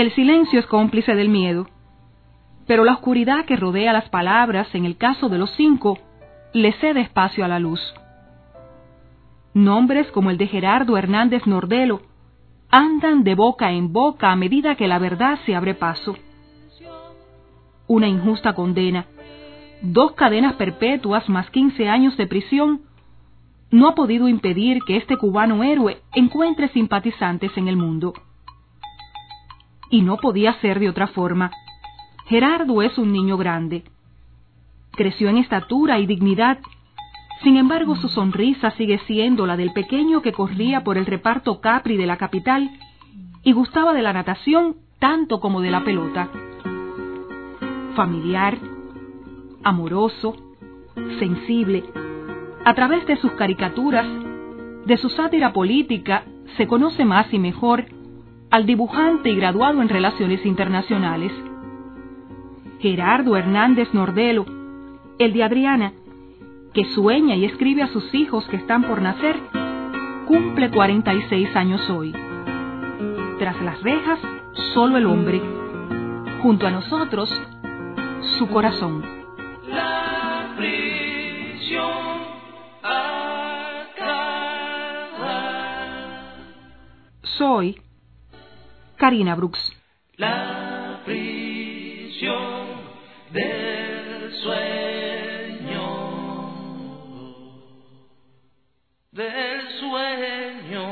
El silencio es cómplice del miedo, pero la oscuridad que rodea las palabras, en el caso de los cinco, le cede espacio a la luz. Nombres como el de Gerardo Hernández Nordelo andan de boca en boca a medida que la verdad se abre paso. Una injusta condena, dos cadenas perpetuas más 15 años de prisión, no ha podido impedir que este cubano héroe encuentre simpatizantes en el mundo y no podía ser de otra forma. Gerardo es un niño grande. Creció en estatura y dignidad. Sin embargo, su sonrisa sigue siendo la del pequeño que corría por el reparto Capri de la capital y gustaba de la natación tanto como de la pelota. Familiar, amoroso, sensible. A través de sus caricaturas, de su sátira política, se conoce más y mejor al dibujante y graduado en Relaciones Internacionales. Gerardo Hernández Nordelo, el de Adriana, que sueña y escribe a sus hijos que están por nacer, cumple 46 años hoy. Tras las rejas, solo el hombre. Junto a nosotros, su corazón. La prisión Soy Karina Brooks. La prisión del sueño. Del sueño.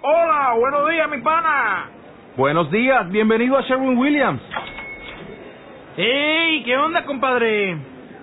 Hola, buenos días, mi pana. Buenos días, bienvenido a Sherwin Williams. ¡Ey! ¿Qué onda, compadre?